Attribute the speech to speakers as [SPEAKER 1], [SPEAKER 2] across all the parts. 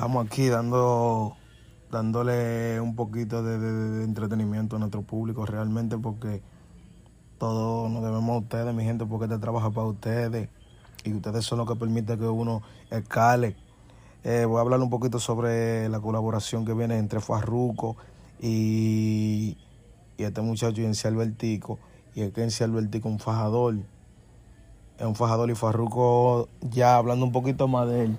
[SPEAKER 1] Estamos aquí dando, dándole un poquito de, entretenimiento a nuestro público realmente porque todos nos debemos a ustedes, mi gente, porque este trabaja para ustedes y ustedes son los que permiten que uno escale. Eh, voy a hablar un poquito sobre la colaboración que viene entre Farruco y, y este muchacho Yensi Albertico. Y es que Yensi Albertico es un fajador. Es un fajador y Farruco, ya hablando un poquito más de él,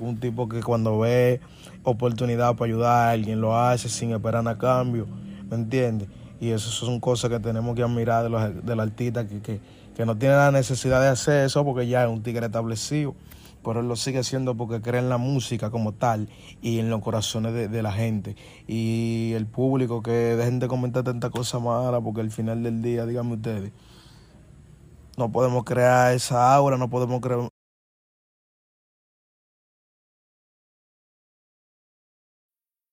[SPEAKER 1] Un tipo que cuando ve oportunidad para ayudar a alguien lo hace sin esperar a cambio, ¿me entiendes? Y eso son cosas que tenemos que admirar de los, del artista que, que, no tiene la necesidad de hacer eso porque ya es un tigre establecido, pero él lo sigue haciendo porque cree en la música como tal y en los corazones de, la gente. Y el público que dejen de comentar tanta cosa mala porque al final del día, díganme ustedes, no podemos crear esa aura, no podemos crear